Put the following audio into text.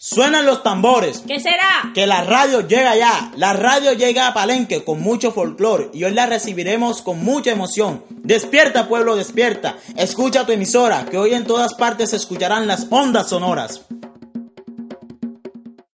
Suenan los tambores. ¿Qué será? Que la radio llega ya. La radio llega a Palenque con mucho folclore y hoy la recibiremos con mucha emoción. Despierta pueblo, despierta. Escucha tu emisora, que hoy en todas partes se escucharán las ondas sonoras.